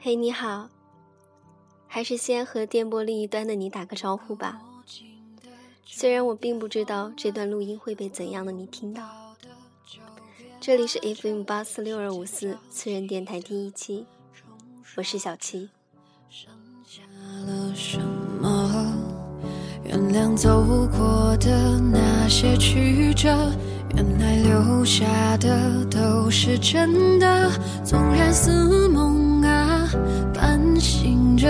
嘿，你好，还是先和电波另一端的你打个招呼吧。虽然我并不知道这段录音会被怎样的你听到。这里是 FM 八四六二五四私人电台第一期，我是小七。原谅走过的那些曲折，原来留下的都是真的。纵然似梦，半醒着，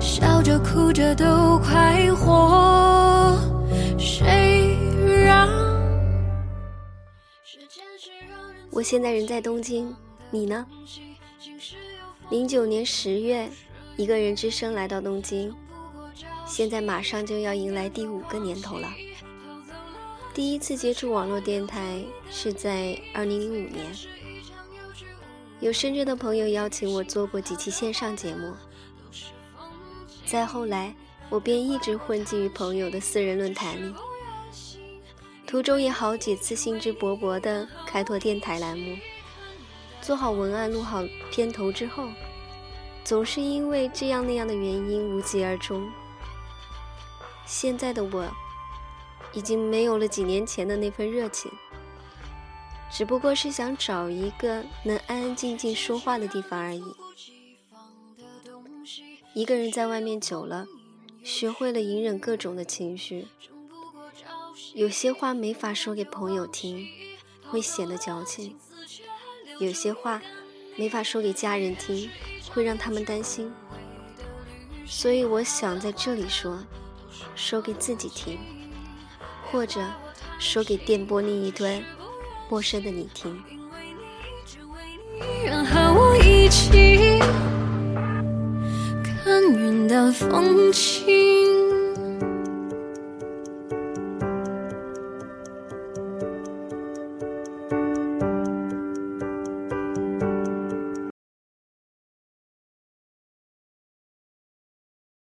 笑着哭着都快活。谁让？我现在人在东京，你呢？零九年十月，一个人只身来到东京。现在马上就要迎来第五个年头了。第一次接触网络电台是在二零零五年，有深圳的朋友邀请我做过几期线上节目。再后来，我便一直混迹于朋友的私人论坛里，途中也好几次兴致勃勃地开拓电台栏目，做好文案、录好片头之后，总是因为这样那样的原因无疾而终。现在的我，已经没有了几年前的那份热情，只不过是想找一个能安安静静说话的地方而已。一个人在外面久了，学会了隐忍各种的情绪，有些话没法说给朋友听，会显得矫情；有些话没法说给家人听，会让他们担心。所以我想在这里说。说给自己听，或者说给电波另一端陌生的你听。和我一起看云淡风轻。